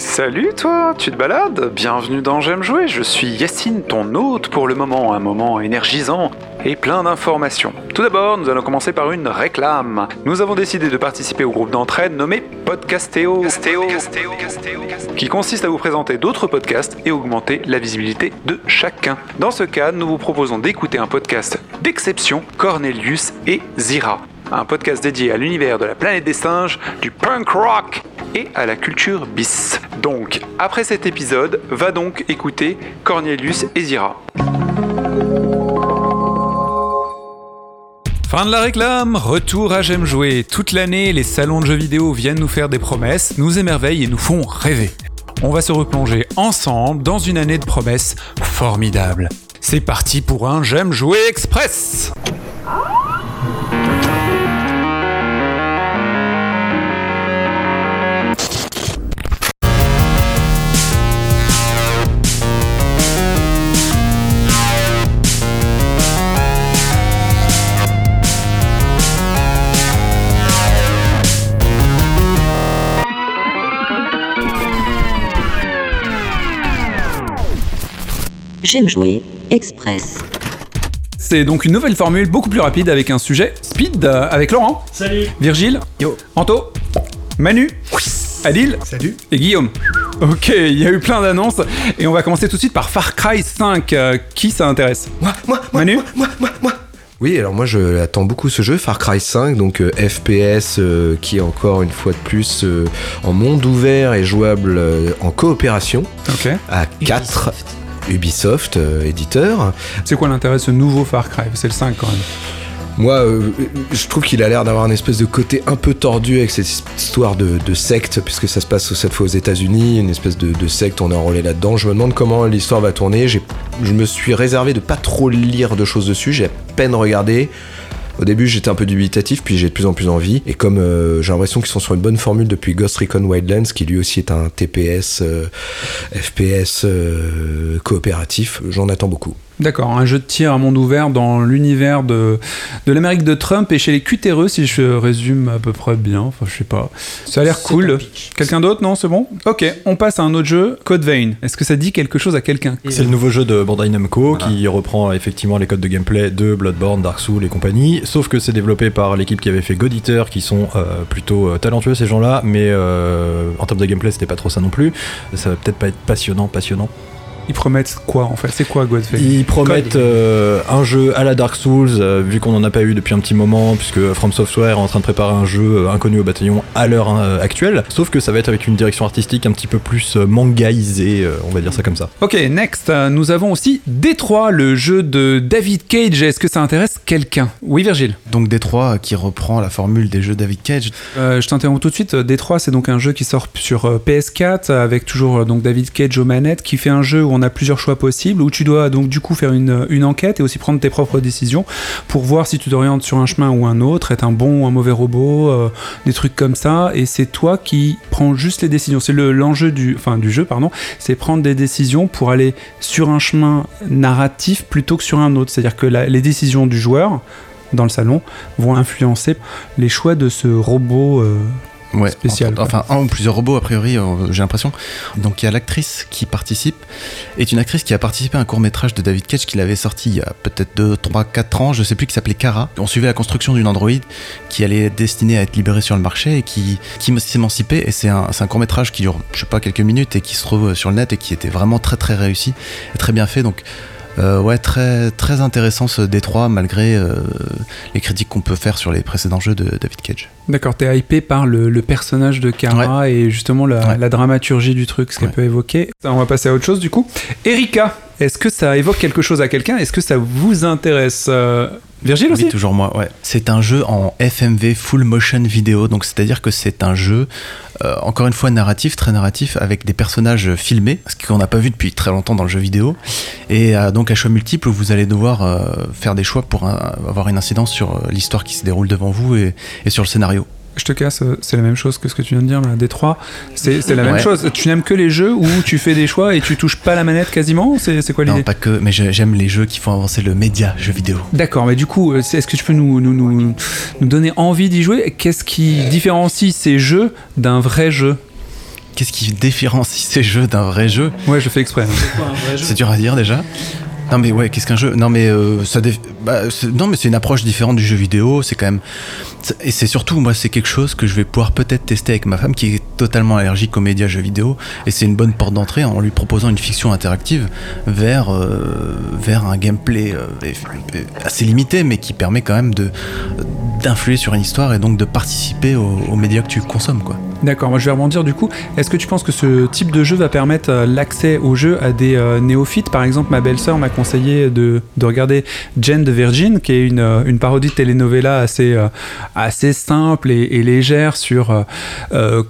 Salut toi, tu te balades? Bienvenue dans J'aime jouer, je suis Yacine, ton hôte pour le moment, un moment énergisant et plein d'informations. Tout d'abord, nous allons commencer par une réclame. Nous avons décidé de participer au groupe d'entraide nommé Podcastéo, qui consiste à vous présenter d'autres podcasts et augmenter la visibilité de chacun. Dans ce cas, nous vous proposons d'écouter un podcast d'exception, Cornelius et Zira un podcast dédié à l'univers de la planète des singes, du punk rock et à la culture bis. Donc, après cet épisode, va donc écouter Cornelius et Zira. Fin de la réclame, retour à J'aime jouer. Toute l'année, les salons de jeux vidéo viennent nous faire des promesses, nous émerveillent et nous font rêver. On va se replonger ensemble dans une année de promesses formidables. C'est parti pour un J'aime jouer express J'aime jouer Express. C'est donc une nouvelle formule beaucoup plus rapide avec un sujet speed euh, avec Laurent. Salut. Virgile. Yo. Anto. Manu. Adil. Salut. Et Guillaume. Ok, il y a eu plein d'annonces et on va commencer tout de suite par Far Cry 5. Euh, qui ça intéresse? Moi, moi, moi, Manu? moi, moi, moi, moi. Oui, alors moi je attends beaucoup ce jeu, Far Cry 5, donc euh, FPS euh, qui est encore une fois de plus euh, en monde ouvert et jouable euh, en coopération Ok. à 4 Ubisoft, euh, éditeur. C'est quoi l'intérêt de ce nouveau Far Cry? C'est le 5 quand même. Moi, euh, je trouve qu'il a l'air d'avoir un espèce de côté un peu tordu avec cette histoire de, de secte, puisque ça se passe cette fois aux États-Unis, une espèce de, de secte, on est enrôlé là-dedans. Je me demande comment l'histoire va tourner. Je me suis réservé de pas trop lire de choses dessus, j'ai à peine regardé. Au début, j'étais un peu dubitatif, puis j'ai de plus en plus envie. Et comme euh, j'ai l'impression qu'ils sont sur une bonne formule depuis Ghost Recon Wildlands, qui lui aussi est un TPS, euh, FPS euh, coopératif, j'en attends beaucoup. D'accord, un jeu de tir à monde ouvert dans l'univers de, de l'Amérique de Trump et chez les cutéreux, si je résume à peu près bien. Enfin, je sais pas. Ça a l'air cool. Quelqu'un d'autre Non, c'est bon Ok, on passe à un autre jeu, Code Vein. Est-ce que ça dit quelque chose à quelqu'un C'est le nouveau jeu de Bandai Namco qui reprend effectivement les codes de gameplay de Bloodborne, Dark Souls et compagnie. Sauf que c'est développé par l'équipe qui avait fait God Eater, qui sont euh, plutôt euh, talentueux ces gens-là, mais euh, en termes de gameplay c'était pas trop ça non plus. Ça va peut-être pas être passionnant, passionnant. Ils promettent quoi en fait? C'est quoi Vein Ils promettent euh, un jeu à la Dark Souls, euh, vu qu'on en a pas eu depuis un petit moment, puisque From Software est en train de préparer un jeu euh, inconnu au bataillon à l'heure euh, actuelle. Sauf que ça va être avec une direction artistique un petit peu plus mangaisée, euh, on va dire ça comme ça. Ok, next, euh, nous avons aussi Détroit, le jeu de David Cage. Est-ce que ça intéresse quelqu'un? Oui, Virgile. Donc Détroit qui reprend la formule des jeux David Cage. Euh, je t'interromps tout de suite. Détroit, c'est donc un jeu qui sort sur euh, PS4 avec toujours euh, donc David Cage aux manettes, qui fait un jeu où on a plusieurs choix possibles, où tu dois donc du coup faire une, enquête et aussi prendre tes propres décisions pour voir si tu t'orientes sur un chemin ou un autre, être un bon ou un mauvais robot, euh, des trucs comme ça. Et c'est toi qui prends juste les décisions. C'est le- l'enjeu du, enfin du jeu, pardon, c'est prendre des décisions pour aller sur un chemin narratif plutôt que sur un autre. C'est-à-dire que les décisions du joueur dans le salon vont influencer les choix de ce robot euh, Ouais, Spécial, enfin, un ou plusieurs robots, a priori, euh, j'ai l'impression. Donc il y a l'actrice qui participe, est une actrice qui a participé à un court métrage de David Cage qu'il avait sorti il y a peut-être 2, 3, 4 ans, je sais plus, qui s'appelait Kara. On suivait la construction d'une androïde qui allait être destinée à être libérée sur le marché et qui, qui s'émancipait. Et c'est un, un court métrage qui dure, je sais pas, quelques minutes et qui se trouve sur le net et qui était vraiment très très réussi et très bien fait. Donc euh, ouais, très, très intéressant ce Détroit malgré euh, les critiques qu'on peut faire sur les précédents jeux de David Cage. D'accord, t'es hypé par le, le personnage de Kara et justement la, Ouais. la dramaturgie du truc, ce qu'elle Ouais. peut évoquer. On va passer à autre chose du coup. Erika, est-ce que ça évoque quelque chose à quelqu'un? Est-ce que ça vous intéresse? Euh, Virgile aussi Oui, toujours moi, ouais. C'est un jeu en FMV, full motion vidéo, donc c'est-à-dire que c'est un jeu, euh, encore une fois, narratif, très narratif, avec des personnages filmés, ce qu'on n'a pas vu depuis très longtemps dans le jeu vidéo, et euh, donc à choix multiples où vous allez devoir euh, faire des choix pour avoir une incidence sur l'histoire qui se déroule devant vous et, et sur le scénario. Je te casse, euh, c'est la même chose que ce que tu viens de dire là, Détroit. C'est c'est la même Ouais. chose. Tu n'aimes que les jeux où tu fais des choix et tu touches pas la manette quasiment C'est c'est quoi Non, l'idée? pas que, mais je- j'aime les jeux qui font avancer le média jeu vidéo. D'accord, mais du coup, euh, est-ce que tu peux nous, nous, nous, nous donner envie d'y jouer? Qu'est-ce qui différencie ces jeux d'un vrai jeu? Qu'est-ce qui différencie ces jeux d'un vrai jeu? Ouais, je fais exprès. C'est dur à dire déjà. Non mais ouais, qu'est-ce qu'un jeu? Non mais euh, ça, bah, non mais c'est une approche différente du jeu vidéo. C'est quand même et c'est surtout moi c'est quelque chose que je vais pouvoir peut-être tester avec ma femme qui est totalement allergique aux médias jeux vidéo et c'est une bonne porte d'entrée en lui proposant une fiction interactive vers euh, vers un gameplay euh, assez limité mais qui permet quand même de d'influer sur une histoire et donc de participer aux, aux médias que tu consommes quoi. D'accord, moi je vais rebondir du coup. Est-ce que tu penses que ce type de jeu va permettre euh, l'accès au jeu à des euh, néophytes? Par exemple, ma belle-sœur m'a conseillé de, de regarder Jane de Virgin, qui est une, euh, une parodie de telenovela assez, simple et, légère sur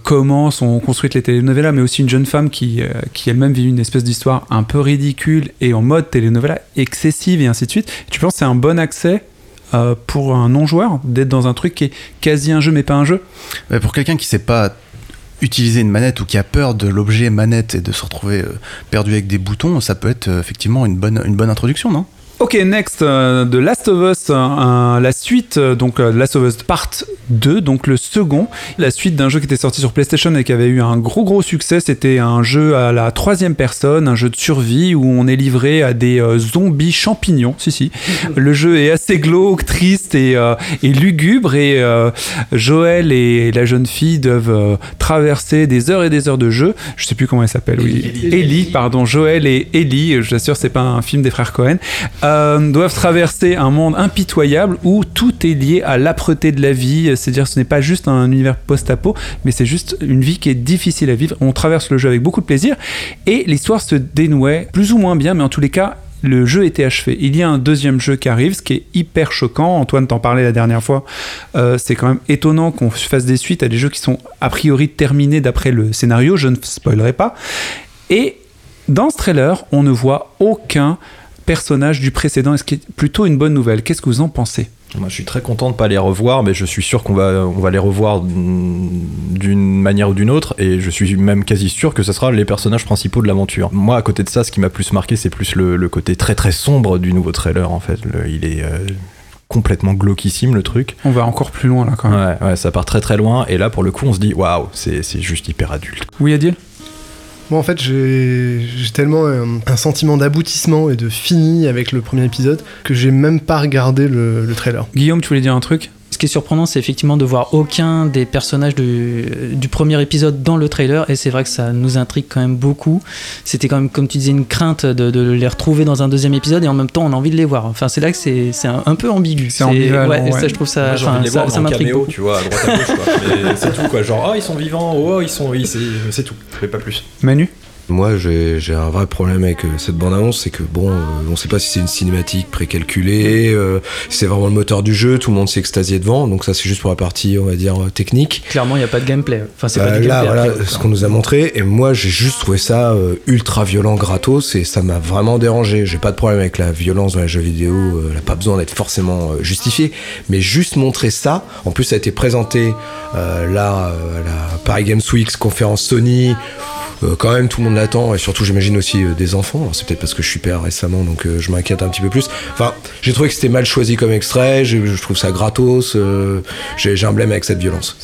comment sont construites les telenovelas, mais aussi une jeune femme qui, qui elle-même vit une espèce d'histoire un peu ridicule et en mode telenovela excessive et ainsi de suite. Tu penses que c'est un bon accès euh, pour un non-joueur d'être dans un truc qui est quasi un jeu mais pas un jeu Mais pour quelqu'un qui sait pas utiliser une manette ou qui a peur de l'objet manette et de se retrouver euh, perdu avec des boutons, ça peut être euh, effectivement une bonne, une bonne introduction, non? Ok, next, euh, de Last of Us, euh, la suite, euh, donc euh, Last of Us Part 2, donc le second, la suite d'un jeu qui était sorti sur PlayStation et qui avait eu un gros gros succès, c'était un jeu à la troisième personne, un jeu de survie où on est livré à des euh, zombies champignons, si si. Le jeu est assez glauque, triste et, et lugubre et Joël et la jeune fille doivent traverser des heures et des heures de jeu, je sais plus comment elle s'appelle, oui. Ellie, pardon, Joël et Ellie, je t'assure c'est pas un film des frères Cohen. Euh, doivent traverser un monde impitoyable où tout est lié à l'âpreté de la vie. C'est-à-dire, ce n'est pas juste un univers post-apo, mais c'est juste une vie qui est difficile à vivre. On traverse le jeu avec beaucoup de plaisir et l'histoire se dénouait plus ou moins bien, mais en tous les cas. Le jeu était achevé. Il y a un deuxième jeu qui arrive, ce qui est hyper choquant. Antoine t'en parlait la dernière fois. Euh, c'est quand même étonnant qu'on fasse des suites à des jeux qui sont a priori terminés d'après le scénario. Je ne spoilerai pas. Et dans ce trailer, on ne voit aucun personnage du précédent, et ce qui est plutôt une bonne nouvelle? Qu'est-ce que vous en pensez? Moi, je suis très content de pas les revoir, mais je suis sûr qu'on va, on va les revoir d'une manière ou d'une autre, et je suis même quasi sûr que ce sera les personnages principaux de l'aventure. Moi, à côté de ça, ce qui m'a plus marqué, c'est plus le, le côté très très sombre du nouveau trailer. En fait, Le- il est euh, complètement glauquissime le truc. On va encore plus loin là quand même. Ouais, ouais, ça part très très loin, et là, pour le coup, on se dit waouh, c'est c'est juste hyper adulte. Oui, Adil? Moi, en fait, j'ai tellement euh, un sentiment d'aboutissement et de fini avec le premier épisode que j'ai même pas regardé le, le trailer. Guillaume, tu voulais dire un truc? Qui est surprenant, c'est effectivement de voir aucun des personnages du, du premier épisode dans le trailer, et c'est vrai que ça nous intrigue quand même beaucoup. C'était quand même, comme tu disais, une crainte de, de les retrouver dans un deuxième épisode, et en même temps, on a envie de les voir. Enfin, c'est là que c'est un, un peu ambigu. C'est ambivalent, ouais, et ça, je trouve ça, Moi, envie enfin, de les ça, voir m'intrigue tu vois, à droite à gauche, c'est tout, quoi. Genre, oh, ils sont vivants, oh, ils sont. Oui, c'est c'est tout. Mais pas plus. Manu? Moi, j'ai un vrai problème avec euh, cette bande-annonce, c'est que bon, euh, on sait pas si c'est une cinématique précalculée, euh, si c'est vraiment le moteur du jeu, tout le monde s'est extasié devant, donc ça c'est juste pour la partie, on va dire, euh, technique. Clairement, il n'y a pas de gameplay. Enfin, c'est Bah, pas du là, gameplay. voilà, ce qu'on nous a montré, et moi j'ai juste trouvé ça euh, ultra violent, gratos, et ça m'a vraiment dérangé. J'ai pas de problème avec la violence dans les jeux vidéo, euh, elle a pas besoin d'être forcément euh, justifiée, mais juste montrer ça. En plus, ça a été présenté euh, là euh, à la Paris Games Week, conférence Sony. Euh, quand même, tout le monde l'attend, et surtout, j'imagine aussi euh, des enfants. Alors, C'est peut-être parce que je suis père récemment, donc euh, je m'inquiète un petit peu plus. Enfin, j'ai trouvé que c'était mal choisi comme extrait, je, je trouve ça gratos, euh, j'ai j'ai un blême avec cette violence.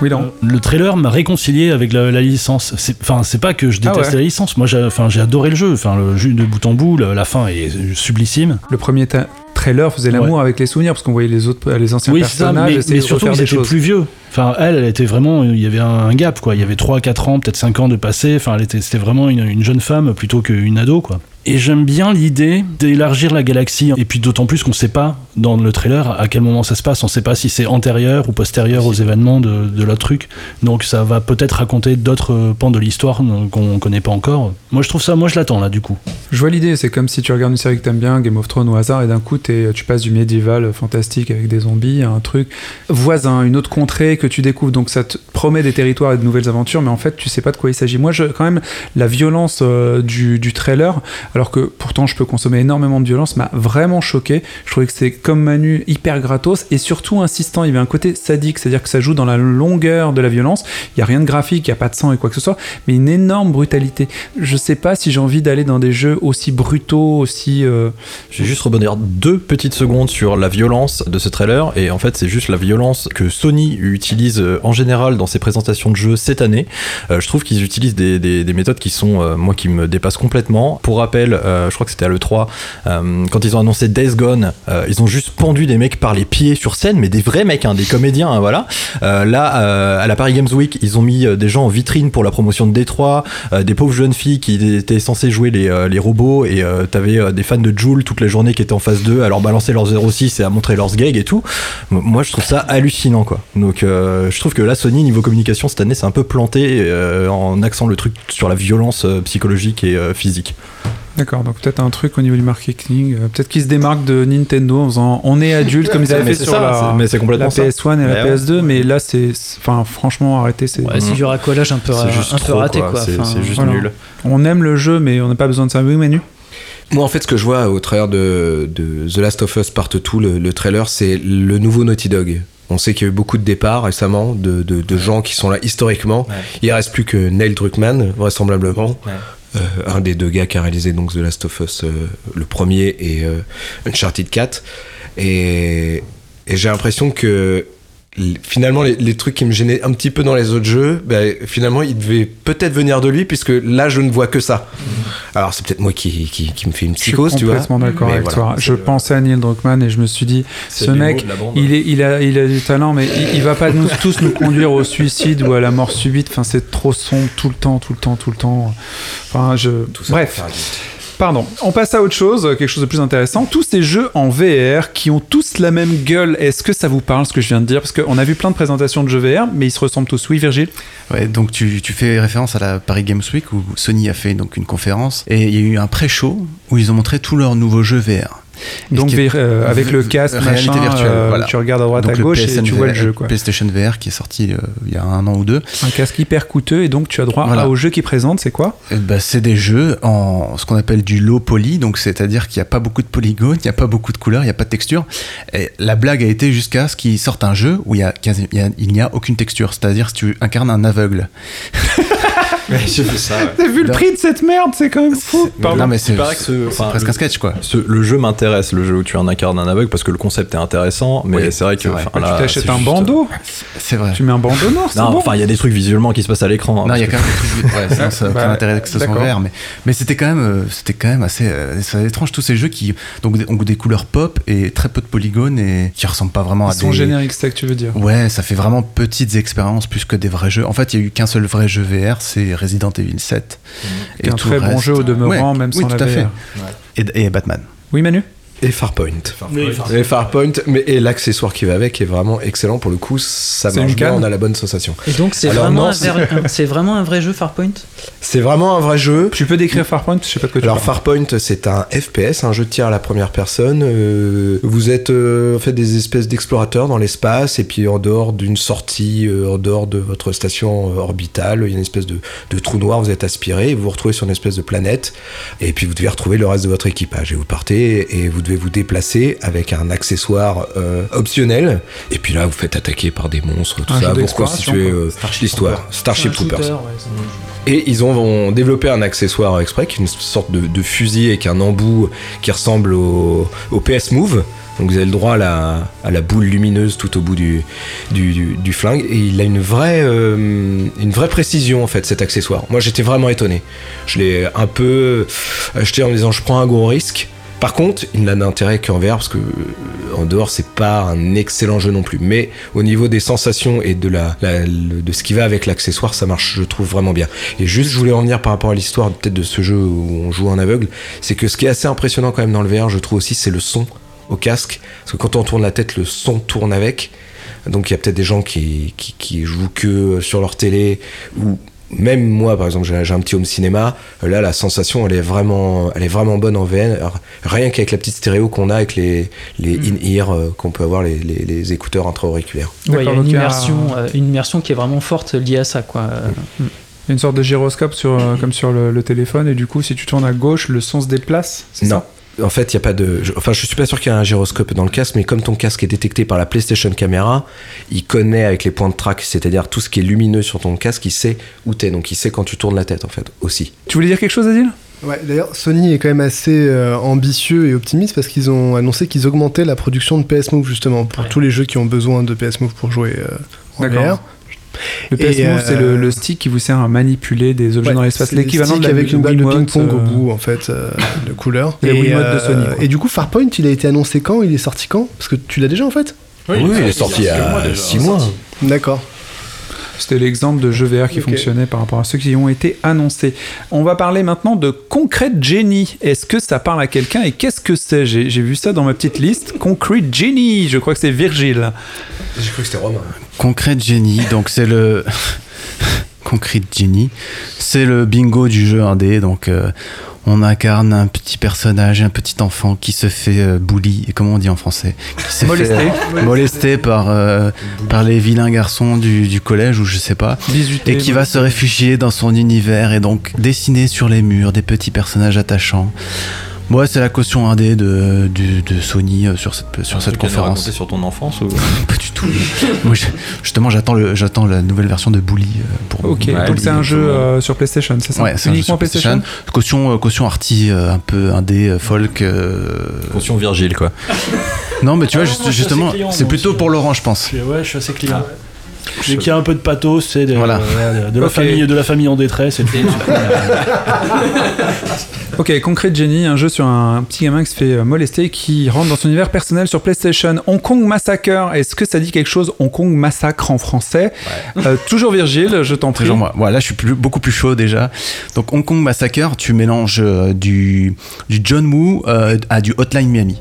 Oui, non. Le trailer m'a réconcilié avec la, la licence. C'est- Enfin, c'est pas que je déteste Ah ouais. la licence. Moi, j'ai enfin, j'ai adoré le jeu. Enfin, le jeu de bout en bout, la, la fin est sublissime. Le premier ta- trailer faisait l'amour avec les souvenirs parce qu'on voyait les autres, les anciens Oui, c'est ça, personnages. mais, mais surtout, refaire ils des étaient plus vieux. Enfin, elle, elle était vraiment. Il y avait un gap, quoi. Il y avait 3-4 ans, peut-être 5 ans de passé. Enfin, elle était, c'était vraiment une, une jeune femme plutôt qu'une ado, quoi. Et j'aime bien l'idée d'élargir la galaxie. Et puis d'autant plus qu'on sait pas, dans le trailer, à quel moment ça se passe. On sait pas si c'est antérieur ou postérieur aux événements de, de l'autre truc. Donc ça va peut-être raconter d'autres euh, pans de l'histoire qu'on connaît pas encore. Moi, je trouve ça. Moi, je l'attends, là, du coup. Je vois l'idée, c'est comme si tu regardes une série que t'aimes bien, Game of Thrones au hasard, et d'un coup t'es- tu passes du médiéval fantastique avec des zombies à un truc voisin, une autre contrée que tu découvres. Donc ça te promet des territoires et de nouvelles aventures, mais en fait tu sais pas de quoi il s'agit. Moi, je, quand même, la violence euh, du, du trailer, alors que pourtant je peux consommer énormément de violence, m'a vraiment choqué. Je trouvais que c'est comme Manu, hyper gratos et surtout insistant. Il y avait un côté sadique, c'est-à-dire que ça joue dans la longueur de la violence. Il y a rien de graphique, il y a pas de sang et quoi que ce soit, mais une énorme brutalité. Je sais pas si j'ai envie d'aller dans des jeux aussi brutaux, aussi. euh, Je vais juste rebondir deux petites secondes sur la violence de ce trailer. Et en fait, c'est juste la violence que Sony utilise euh, en général dans ses présentations de jeux cette année. Euh, je trouve qu'ils utilisent des, des- des méthodes qui sont, euh, moi, qui me dépassent complètement. Pour rappel, je crois que c'était à l'E3, euh, quand ils ont annoncé Days Gone, ils ont juste pendu des mecs par les pieds sur scène, mais des vrais mecs, hein, des comédiens, hein, voilà. Euh, là, euh, à la Paris Games Week, ils ont mis euh, des gens en vitrine pour la promotion de Détroit, des pauvres jeunes filles qui étaient censées jouer les, les robots, et t'avais des fans de Joule toute la journée qui étaient en phase 2 à leur balancer leurs 06 et à montrer leurs gags et tout. Moi, je trouve ça hallucinant, quoi. Donc, je trouve que là, Sony, niveau communication, cette année, c'est un peu planté en axant le truc sur la violence psychologique et physique. D'accord, donc peut-être un truc au niveau du marketing. euh, peut-être qu'ils se démarquent de Nintendo en faisant on est adulte comme ils avaient Mais fait sur ça, la, c'est- mais c'est complètement la ça. PS1 et la Ouais, ouais. PS2, mais là c'est. Enfin, franchement, arrêtez. C'est Ouais, c'est du racolage un peu, C'est juste un peu trop, raté quoi. quoi. C'est- Enfin, juste voilà. nul. On aime le jeu, mais on n'a pas besoin de ça. Oui, Manu Moi, en fait, ce que je vois au travers de, de The Last of Us Part 2, le, le trailer, c'est le nouveau Naughty Dog. On sait qu'il y a eu beaucoup de départs récemment, de, de- de gens qui sont là historiquement. Il reste plus que Neil Druckmann, vraisemblablement. Un des deux gars qui a réalisé donc The Last of Us, euh, le premier, et euh, Uncharted 4. Et, et j'ai l'impression que finalement les, les trucs qui me gênaient un petit peu dans les autres jeux, ben, finalement ils devaient peut-être venir de lui puisque là je ne vois que ça. Alors c'est peut-être moi qui, qui, qui me fait une psychose, Je suis tu vois. complètement d'accord avec voilà. toi. Je pensais à Neil Druckmann et je me suis dit, ce mec, il, est, il, a, il a du talent, mais il, il va pas nous, tous nous conduire au suicide ou à la mort subite. Enfin, c'est trop sombre tout le temps, tout le temps, tout le temps. Enfin, je. Tout ça Bref. Pardon, on passe à autre chose, quelque chose de plus intéressant. Tous ces jeux en VR qui ont tous la même gueule, est-ce que ça vous parle ce que je viens de dire? Parce qu'on a vu plein de présentations de jeux VR, mais ils se ressemblent tous. Oui, Virgile? Ouais, donc tu, tu fais référence à la Paris Games Week où Sony a fait donc une conférence et il y a eu un pré-show où ils ont montré tous leurs nouveaux jeux VR. Donc, est- euh, avec le casque, réalité machin, virtuelle, euh, voilà. tu regardes à droite, Donc à gauche et tu vois le jeu. Quoi. PlayStation VR qui est sorti euh, il y a un an ou deux. Un casque hyper coûteux et donc tu as droit Voilà. au jeu qui présente, c'est quoi? Ben, c'est des jeux en ce qu'on appelle du low poly, donc c'est-à-dire qu'il n'y a pas beaucoup de polygones, il n'y a pas beaucoup de couleurs, il n'y a pas de texture. Et la blague a été jusqu'à ce qu'ils sortent un jeu où a a- il n'y a aucune texture, c'est-à-dire si tu incarnes un aveugle. J'ai fait ça. T'as vu le prix de cette merde C'est quand même fou. Pardon. non mais c'est ce- enfin, presque un sketch quoi. Ce- le jeu m'intéresse, le jeu où tu incarnes un aveugle, parce que le concept est intéressant, mais Oui, c'est vrai que. vrai. enfin, Bah, là, tu t'achètes un juste- bandeau, C'est vrai. tu mets un bandeau noir, c'est Non, bon. enfin, il y a des trucs visuellement qui se passent à l'écran. hein, Non, il y a quand même des trucs. Ouais, sinon, ça n'a Bah, aucun intérêt que ce soit vert, mais, mais c'était quand même, euh, c'était quand même assez, euh, c'est étrange tous ces jeux qui donc des- ont des couleurs pop et très peu de polygones et qui ressemblent pas vraiment à Ils sont des. génériques, c'est que tu veux dire. Ouais, ça fait vraiment petites expériences plus que des vrais jeux. En fait, il y a eu qu'un seul vrai jeu VR, c'est Resident Evil 7. C'est un tout très bon reste- jeu au demeurant, Ouais, même oui, sans tout la à fait. Et, et Batman. Oui, Manu? Et Farpoint. Et Farpoint, mais et l'accessoire qui va avec est vraiment excellent pour le coup, ça marche bien, on a la bonne sensation. Et donc c'est vraiment, un c'est- vrai- un- c'est vraiment un vrai jeu Farpoint? C'est vraiment un vrai jeu. Tu peux décrire Farpoint? Je sais pas de quoi tu Alors parles. Farpoint, c'est un FPS, un jeu de tir à la première personne. Euh, vous êtes euh, en fait des espèces d'explorateurs dans l'espace et puis en dehors d'une sortie, euh, en dehors de votre station orbitale, il y a une espèce de, de trou noir. Vous êtes aspiré et vous vous retrouvez sur une espèce de planète et puis vous devez retrouver le reste de votre équipage et vous partez et vous devez vous déplacer avec un accessoire euh, optionnel. Et puis là, vous faites attaquer par des monstres, tout Un ça pour constituer euh, l'histoire. Starship shooter, Troopers. ouais, Et ils ont, ont développé un accessoire exprès, qui est une sorte de, de fusil avec un embout qui ressemble au, au PS Move. Donc vous avez le droit à la, à la boule lumineuse tout au bout du, du, du- du flingue. Et il a une vraie, euh, une vraie précision en fait cet accessoire. Moi j'étais vraiment étonné. Je l'ai un peu acheté en me disant je prends un gros risque. Par contre, il n'a d'intérêt qu'en VR parce que euh, en dehors c'est pas un excellent jeu non plus. Mais au niveau des sensations et de la, de ce qui va avec l'accessoire, ça marche, je trouve vraiment bien. Et juste, je voulais en venir par rapport à l'histoire peut-être de ce jeu où on joue en aveugle, c'est que ce qui est assez impressionnant quand même dans le VR, je trouve aussi, c'est le son au casque. Parce que quand on tourne la tête, le son tourne avec. Donc il y a peut-être des gens qui, qui, qui jouent que sur leur télé ou même moi par exemple j'ai un petit home cinéma là la sensation elle est vraiment elle est vraiment bonne en VR Alors, rien qu'avec la petite stéréo qu'on a avec les, les in-ear euh, qu'on peut avoir les, les, les écouteurs intra-auriculaires. Ouais, il y a une immersion, euh, une immersion qui est vraiment forte liée à ça, quoi. Euh, Il y a une sorte de gyroscope sur, euh, comme sur le, le téléphone, et du coup, si tu tournes à gauche, le son se déplace c'est non. ça? En fait, il y a pas de. je- enfin, je suis pas sûr qu'il y a un gyroscope dans le casque, mais comme ton casque est détecté par la PlayStation Camera, il connaît avec les points de track, c'est-à-dire tout ce qui est lumineux sur ton casque, il sait où t'es, donc il sait quand tu tournes la tête en fait aussi. Tu voulais dire quelque chose, Adil? Ouais, d'ailleurs, Sony est quand même assez euh, ambitieux et optimiste parce qu'ils ont annoncé qu'ils augmentaient la production de PS Move justement pour tous les jeux qui ont besoin de PS Move pour jouer euh, en D'accord. VR. Le PS Move, c'est le, euh, le stick qui vous sert à manipuler des objets Ouais, dans l'espace. c'est L'équivalent de la avec une balle de ping-pong au euh, bout en fait euh, de couleur. Et, Wiimote de Sony, quoi. et du coup, Farpoint, il a été annoncé quand? Il est sorti quand? Parce que tu l'as déjà en fait? Oui, il est sorti il y a 6 mois. D'accord. C'était l'exemple de jeu VR qui fonctionnait par rapport à ceux qui ont été annoncés. On va parler maintenant de Concrete Genie. Est-ce que ça parle à quelqu'un et qu'est-ce que c'est? J'ai j'ai vu ça dans ma petite liste. Concrete Genie, je crois que c'est Virgile. J'ai cru que c'était Romain. Concrete Genie, donc c'est le. Concrete Genie, c'est le bingo du jeu indé. Donc euh, on incarne un petit personnage, un petit enfant qui se fait euh, bully, comment on dit en français? Qui se Molester. fait, euh, molester par, euh, par les vilains garçons du, du collège ou je sais pas. 18 Et qui va se réfugier dans son univers et donc dessiner sur les murs des petits personnages attachants. Moi, c'est la caution indé de, de, de Sony euh, sur cette, sur cette conférence. sur ton enfance ou... Pas du tout. Moi, je- justement, j'attends le- j'attends la nouvelle version de Bully euh, pour. Ok, pour donc Bully, c'est un jeu euh, sur PlayStation, c'est ça Ouais, c'est un jeu Uniquement sur PlayStation. Caution, caution arty, un peu indé, folk. euh, Caution Virgile, quoi. Non, mais tu vois, Ah, juste- justement, client, c'est plutôt aussi. pour Laurent, je pense. Ouais, je suis assez client. Dès qu'il y a un peu de pathos, c'est de, Voilà. euh, de la famille, de la famille en détresse et tout. Ok, Concrete Genie, un jeu sur un petit gamin qui se fait euh, molester et qui rentre dans son univers personnel sur PlayStation. Hong Kong Massacre, est-ce que ça dit quelque chose Hong Kong Massacre en français Euh, Toujours Virgile, je t'en prie. Toujours moi. Voilà, là, je suis plus- beaucoup plus chaud déjà. Donc, Hong Kong Massacre, tu mélanges euh, du, du John Woo euh, à du Hotline Miami.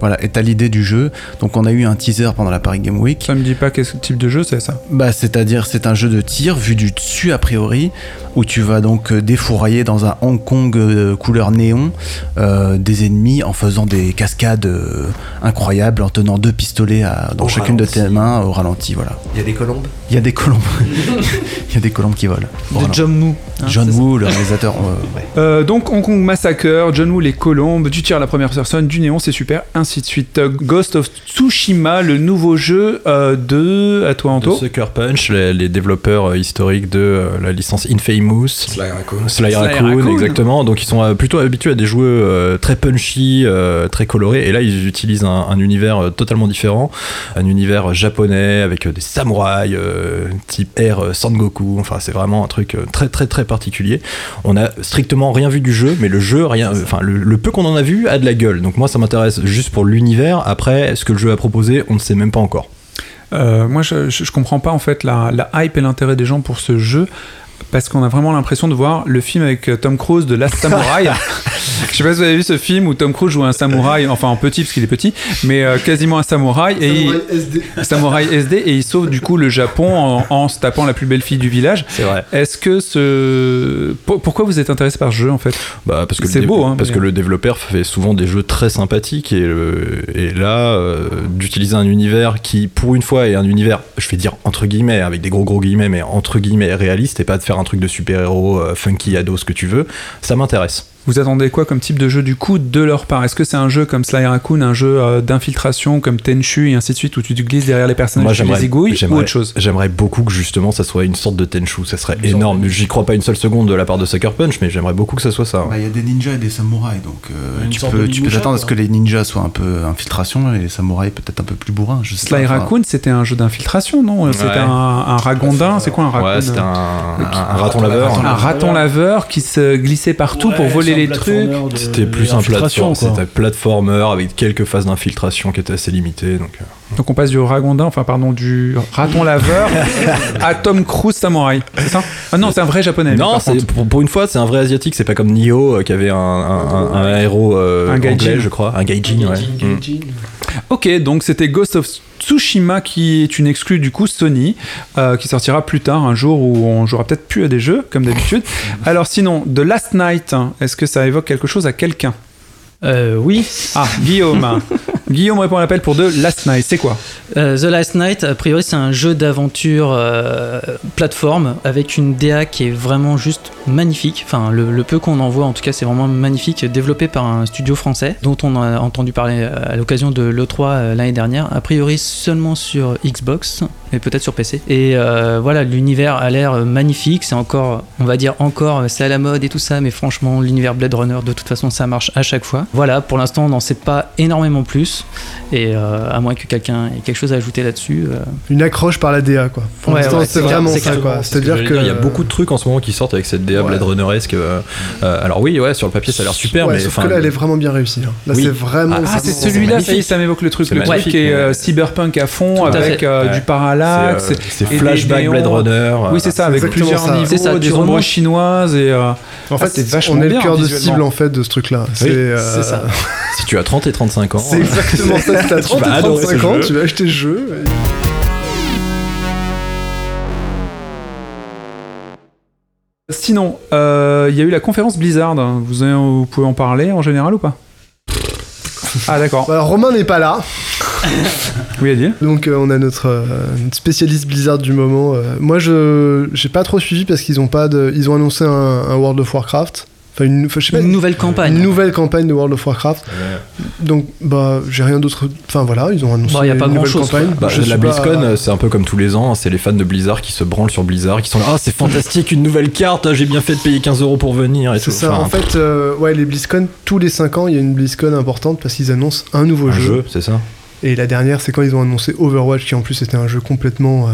Voilà, et t'as l'idée du jeu. Donc, on a eu un teaser pendant la Paris Game Week. Ça me dit pas quel type de jeu c'est ça Bah, c'est-à-dire, c'est un jeu de tir vu du dessus a priori, où tu vas donc euh, défourailler dans un Hong Kong euh, couleur néon euh, des ennemis en faisant des cascades euh, incroyables, en tenant deux pistolets à- dans Au chacune de tes mains au ralenti. Voilà. Il y a des colombes? Il y a des colombes. Il y a des colombes qui volent. De John Woo. hein, John. Woo, le réalisateur. euh, ouais. Euh, donc Hong Kong Massacre, John Woo les colombes, du tir à la première personne, du néon, c'est super, ainsi de suite. Euh, Ghost of Tsushima, le nouveau jeu euh, de... À toi De Anto Sucker Punch, les, les développeurs euh, historiques de euh, la licence Infamous. Sly Raccoon. Sly Sly Raccoon, Raccoon. exactement. Donc ils sont plutôt habitués à des jeux très punchy, très colorés. Et là, ils utilisent un, un univers totalement différent, un univers japonais avec des samouraïs type Air euh, Sangoku. Enfin, c'est vraiment un truc très très très particulier. On a strictement rien vu du jeu, mais le jeu, rien, enfin le, le peu qu'on en a vu a de la gueule. Donc moi, ça m'intéresse juste pour l'univers. Après, ce que le jeu a proposé, on ne sait même pas encore. Euh, moi, je, comprends pas en fait la hype et l'intérêt des gens pour ce jeu. Parce qu'on a vraiment l'impression de voir le film avec euh, Tom Cruise de Last Samurai. je sais pas si vous avez vu ce film où Tom Cruise joue un samouraï, enfin en petit parce qu'il est petit, mais euh, quasiment un samouraï. Et il- SD. samouraï SD et il sauve du coup le Japon en, en se tapant la plus belle fille du village. C'est vrai. Est-ce que ce. Pour- pourquoi vous êtes intéressé par ce jeu en fait? Bah, parce que C'est beau, hein, parce mais- que le développeur fait souvent des jeux très sympathiques et, le- et là euh, d'utiliser un univers qui pour une fois est un univers je vais dire entre guillemets avec des gros gros guillemets mais entre guillemets réaliste et pas de faire un truc de super héros funky ado ce que tu veux ça m'intéresse Vous attendez quoi comme type de jeu du coup de leur part? Est-ce que c'est un jeu comme Sly Raccoon, un jeu euh, d'infiltration comme Tenchu et ainsi de suite où tu glisses derrière les personnages, Moi, tu les zigouilles ou j'aimerais- autre chose? J'aimerais beaucoup que justement ça soit une sorte de Tenchu, ça serait énorme. J'y crois pas une seule seconde de la part de Sucker Punch, mais j'aimerais beaucoup que ça soit ça. ouais. Bah, il y a des ninjas et des samouraïs, donc euh, tu peux, de tu peux ninja, t'attendre à ce que les ninjas soient un peu infiltration et les samouraïs peut-être un peu plus bourrins. Je sais Sly pas, enfin, Raccoon, c'était un jeu d'infiltration, non? C'était Ouais. un, un ragondin, c'est quoi un raccoon Ouais, c'était un, un- un raton laveur. Un raton laveur qui se glissait partout pour voler les trucs. C'était plus un quoi. c'était un platformer avec quelques phases d'infiltration qui étaient assez limitées. Donc, euh, Donc on passe du ragondin, enfin pardon, du raton laveur à Tom Cruise samouraï, c'est ça? Ah non, c'est un vrai japonais. Non, pour, pour une fois, c'est un vrai asiatique. C'est pas comme Nioh euh, qui avait un, un- un- un héros euh, Un gaijin. anglais, je crois, un gaijin. ouais. Mm. Ok, donc c'était Ghost of Tsushima qui est une exclue du coup Sony, euh, qui sortira plus tard, un jour où on jouera peut-être plus à des jeux, comme d'habitude. Alors sinon, The Last Night, hein, est-ce que ça évoque quelque chose à quelqu'un? Euh, oui. Ah, Guillaume. Guillaume répond à l'appel pour The Last Night. C'est quoi Euh, The Last Night, a priori, c'est un jeu d'aventure euh, plateforme avec une DA qui est vraiment juste magnifique. Enfin, le, peu qu'on en voit, en tout cas, c'est vraiment magnifique. Développé par un studio français dont on a entendu parler euh, à l'occasion de l'E3 euh, l'année dernière. A priori, seulement sur Xbox, mais peut-être sur PC. Et voilà, l'univers a l'air magnifique. C'est encore, on va dire encore, c'est à la mode et tout ça, mais franchement, l'univers Blade Runner, de toute façon, ça marche à chaque fois. Voilà, pour l'instant, on n'en sait pas énormément plus. Et euh, à moins que quelqu'un ait quelque chose à ajouter là-dessus. euh, Une accroche par la DA, quoi. Pour Ouais, l'instant, ouais, c'est c'est vraiment c'est ça, clair. quoi. C'est C'est-à-dire que. il y a beaucoup de trucs en ce moment qui sortent avec cette DA Ouais. Blade Runneresque. euh, euh, alors oui, ouais, sur le papier ça a l'air super, Ouais, mais sauf que là, elle est vraiment bien réussie. hein. Là, Oui. c'est vraiment. Ah, c'est vraiment- celui-là, ça y est, magnifique. ça m'évoque le truc. C'est Le truc magnifique, est euh, cyberpunk à fond, Tout avec euh, du parallaxe. c'est, euh, c'est flashback. Blade Runner. Oui, c'est ça, avec plusieurs niveaux, C'est des ombres chinoises et. En Ah, fait, c'est vachement on est le cœur de cible, en fait, de ce truc-là. C'est c'est ça. Si tu as 30 et 35 ans. C'est exactement ça. Si t'as 30 vas et adorer ce 35 ans, jeu. tu vas acheter le jeu. et- Sinon, euh, il y a eu la conférence Blizzard. Vous, avez- vous pouvez en parler en général ou pas? Ah d'accord. Bah, alors, Romain n'est pas là. Oui, à dire. Donc euh, on a notre, euh, notre spécialiste Blizzard du moment. Euh, moi je j'ai pas trop suivi parce qu'ils ont pas de ils ont annoncé un, un World of Warcraft. Enfin une enfin, je sais pas Une nouvelle campagne. une nouvelle campagne de World of Warcraft. Donc bah j'ai rien d'autre. Enfin voilà ils ont annoncé Bah, y a pas une nouvelle grand-chose, campagne. Bah, Je la BlizzCon, euh, c'est un peu comme tous les ans, c'est les fans de Blizzard qui se branlent sur Blizzard, qui sont là, ah c'est fantastique, une nouvelle carte, j'ai bien fait de payer 15 euros pour venir et C'est tout. ça. Enfin, en fait euh, ouais les BlizzCon tous les 5 ans il y a une BlizzCon importante parce qu'ils annoncent un nouveau un jeu. jeu, c'est ça. Et la dernière, c'est quand ils ont annoncé Overwatch, qui en plus était un jeu complètement euh,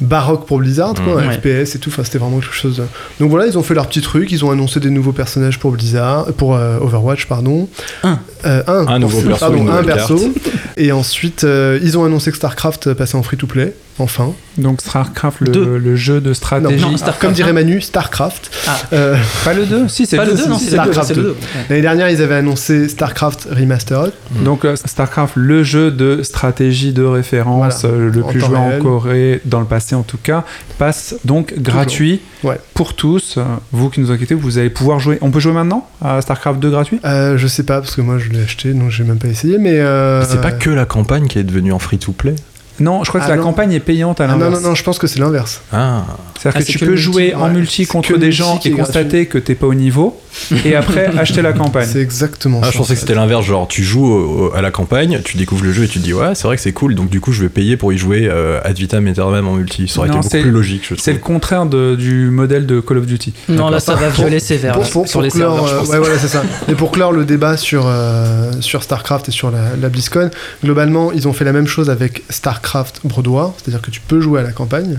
baroque pour Blizzard, quoi, un FPS et tout. Enfin, c'était vraiment quelque chose. de- Donc voilà, ils ont fait leur petit truc. Ils ont annoncé des nouveaux personnages pour Blizzard, pour euh, Overwatch, pardon. Un. Euh, un. Un nouveau perso, Pardon, une un nouvelle perso. carte. Et ensuite, euh, ils ont annoncé que Starcraft passait en free-to-play, enfin. Donc StarCraft, le, jeu de Non, stratégie. non, Starcraft comme dirait. Manu, Starcraft. Ah. Euh, Pas le 2 Si, c'est Pas le 2, si, non, si, c'est le 2. Starcraft c'est le 2. 2. L'année dernière, ils avaient annoncé Starcraft Remastered. Donc euh, StarCraft, le jeu de stratégie de référence Voilà. euh, le En plus joué en réel. Corée, dans le passé en tout cas, passe donc gratuit Ouais. pour tous. Vous qui nous inquiétez, vous allez pouvoir jouer. On peut jouer maintenant à StarCraft 2 gratuit? Euh, je sais pas, parce que moi je l'ai acheté, donc j'ai même pas essayé, mais. euh, C'est pas que la campagne qui est devenue en free-to-play. Non, je crois que Ah la non. campagne est payante à Ah non, l'inverse. non, non, je pense que c'est l'inverse. Ah, C'est-à-dire Ah, que tu que peux multi, jouer en multi contre des multi gens qui et constater que t'es pas au niveau, et après acheter la campagne. C'est exactement Ah, ça. je pensais en que c'était l'inverse, genre tu joues au- au- à la campagne, tu découvres le jeu et tu te dis ouais c'est vrai que c'est cool, donc du coup je vais payer pour y jouer euh, ad vitam aeternam en multi. Ça aurait Non, été c'est- beaucoup plus logique, je C'est le contraire de- du modèle de Call of Duty. Non, là, ça va violer sévère sur les clore, serveurs, euh, ouais, voilà, c'est ça. Et pour clore le débat sur, euh, sur StarCraft et sur la, la BlizzCon, globalement, ils ont fait la même chose avec StarCraft Brood War, c'est-à-dire que tu peux jouer à la campagne.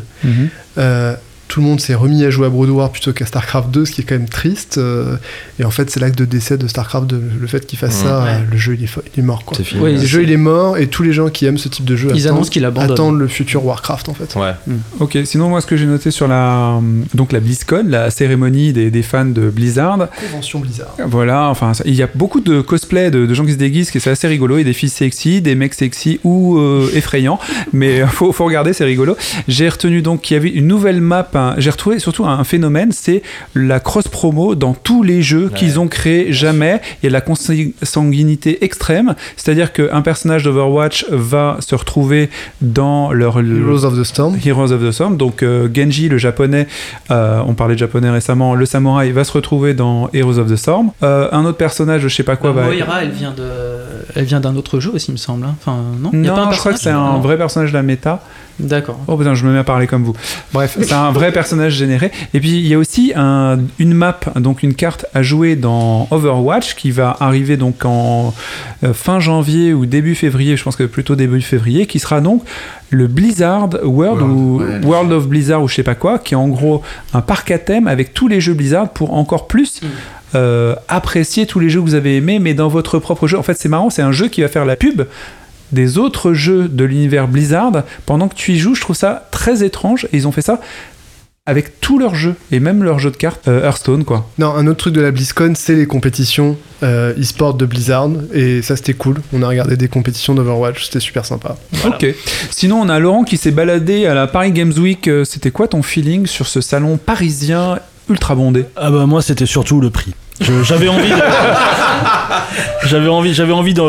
Euh, tout le monde s'est remis à jouer à Brood War plutôt qu'à StarCraft 2, ce qui est quand même triste. euh, et en fait, c'est l'acte de décès de StarCraft 2. Le fait qu'il fasse Mhm. ça, Ouais. euh, le jeu, il est, fo- il est mort. Quoi. Oui, Le jeu, il est mort, et tous les gens qui aiment ce type de jeu Ils attendent, annoncent qu'ils abandonnent. attendent le futur Warcraft, en fait. Ouais. Ok, sinon moi ce que j'ai noté sur la donc la BlizzCon, la cérémonie des, des fans de Blizzard, Convention Blizzard. voilà, enfin ça- il y a beaucoup de cosplay de, de gens qui se déguisent, qui c'est assez rigolo, et des filles sexy, des mecs sexy ou euh, effrayants, mais euh, faut, faut regarder, c'est rigolo. J'ai retenu donc qu'il y avait une nouvelle map, j'ai retrouvé surtout un, phénomène, c'est la cross promo dans tous les jeux qu'ils ont créés jamais. Il y a de la consanguinité extrême, c'est-à-dire qu'un personnage d'Overwatch va se retrouver dans leur Heroes of the Storm. Heroes of the Storm. Donc euh, Genji, le japonais, euh, on parlait de japonais récemment, le samouraï va se retrouver dans Heroes of the Storm. Euh, un autre personnage, je sais pas quoi, Bah, va. Moira, elle vient de, elle vient d'un autre jeu aussi, il me semble. hein. Enfin, non? Y a Non, pas un je crois que c'est un vrai personnage de la méta. D'accord. Oh putain, je me mets à parler comme vous. Bref, c'est un vrai personnage généré. Et puis il y a aussi un- une map, donc une carte à jouer dans Overwatch qui va arriver donc en euh, fin janvier ou début février, je pense que plutôt début février, qui sera donc le Blizzard World, World, ou ouais. World of Blizzard ou je sais pas quoi, qui est en gros un parc à thème avec tous les jeux Blizzard pour encore plus. euh, apprécier tous les jeux que vous avez aimés, mais dans votre propre jeu. En fait, c'est marrant, c'est un jeu qui va faire la pub des autres jeux de l'univers Blizzard pendant que tu y joues. Je trouve ça très étrange et ils ont fait ça avec tous leurs jeux et même leurs jeux de cartes euh, Hearthstone quoi. Non, un autre truc de la BlizzCon, c'est les compétitions euh, e-sport de Blizzard. Et ça, c'était cool. On a regardé des compétitions d'Overwatch. C'était super sympa. Ok. Sinon on a Laurent qui s'est baladé à la Paris Games Week. Euh, C'était quoi ton feeling sur ce salon parisien ultra bondé? Ah bah moi c'était surtout le prix. J'avais envie, de- j'avais envie, j'avais envie de-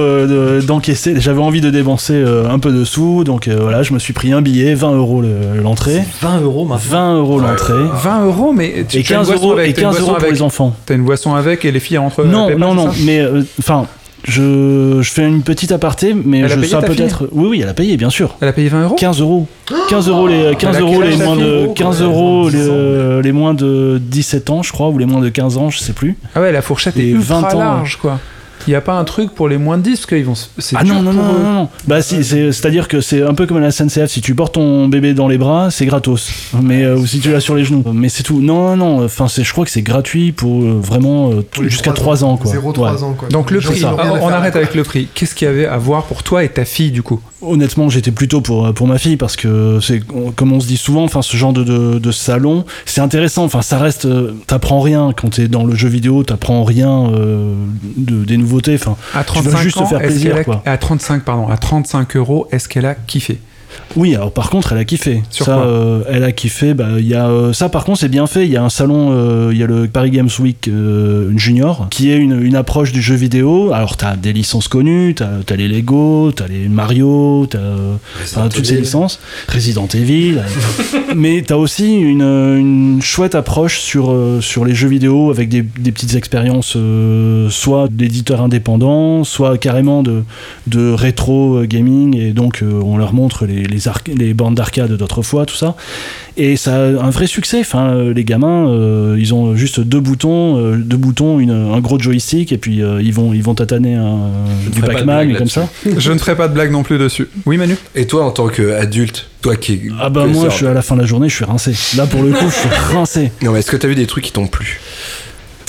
de- d'encaisser, j'avais envie de dépenser euh, un peu de sous, donc euh, voilà, je me suis pris un billet, 20 euros le- l'entrée, 20 euros maintenant. 20 euros l'entrée, 20 euros, mais tu et tu as une 15 boisson euros, avec, et t'as une 15 boisson euros pour avec. les enfants. T'as une boisson avec et les filles rentrent. Non, non, non, mais euh, enfin, je, je fais une petite aparté, mais Elle je fille peut-être. Oui, oui, elle a payé, bien sûr. Elle a payé 20 euros 15 euros. 15 euros les, 15 Elle a euros quel les moins de, 15 euros 10 ans. les, les moins de 17 ans, je crois, ou les moins de 15 ans, je sais plus. Ah ouais, la fourchette est ultra 20 ans. large, quoi. Il y a pas un truc pour les moins de 10 parce qu'ils vont. Ah non, non, non, non, non. Bah si, c'est- c'est-à-dire que c'est un peu comme à la SNCF, si tu portes ton bébé dans les bras, c'est gratos. Mais euh, ou si tu l'as sur les genoux. Mais c'est tout. Non, non, non. Enfin, c'est, je crois que c'est gratuit pour euh, vraiment euh, jusqu'à trois 3 ans, quoi. 0-3 Ouais. ans, quoi. Donc le prix, à on arrête avec le prix. Qu'est-ce qu'il y avait à voir pour toi et ta fille du coup? Honnêtement, j'étais plutôt pour, pour ma fille parce que c'est comme on se dit souvent, enfin ce genre de, de, de salon, c'est intéressant. Enfin, ça reste, euh, t'apprends rien quand t'es dans le jeu vidéo, t'apprends rien euh, de, des nouveautés. Enfin, À Tu vas 35 juste te ans, faire plaisir, qu'elle a- quoi. À 35, pardon, à 35 euros, est-ce qu'elle a kiffé? Oui, alors par contre, elle a kiffé. Sur ça, quoi euh, elle a kiffé. Bah, il y a euh, ça, par contre, c'est bien fait. Il y a un salon, euh, il y a le Paris Games Week euh, Junior, qui est une, une approche du jeu vidéo. Alors, t'as des licences connues, t'as as les Lego, t'as les Mario, t'as euh, toutes ces licences, Resident Evil. Mais t'as aussi une, une chouette approche sur euh, sur les jeux vidéo avec des, des petites expériences, euh, soit d'éditeurs indépendants, soit carrément de de rétro gaming et donc euh, on leur montre les, les, bandes d'arcade d'autrefois, tout ça. Et ça a un vrai succès. Enfin, euh, les gamins, euh, ils ont juste deux boutons, euh, deux boutons, une, un gros joystick et puis euh, ils vont ils vont tataner un, du Pac-Man comme ça. Je ne ferai pas de blague non plus dessus. Oui, Manu? Et toi, en tant qu'adulte, toi qui Ah bah moi, je suis à la fin de la journée, je suis rincé. Là pour le coup, je suis rincé. Non, mais est-ce que t'as vu des trucs qui t'ont plu?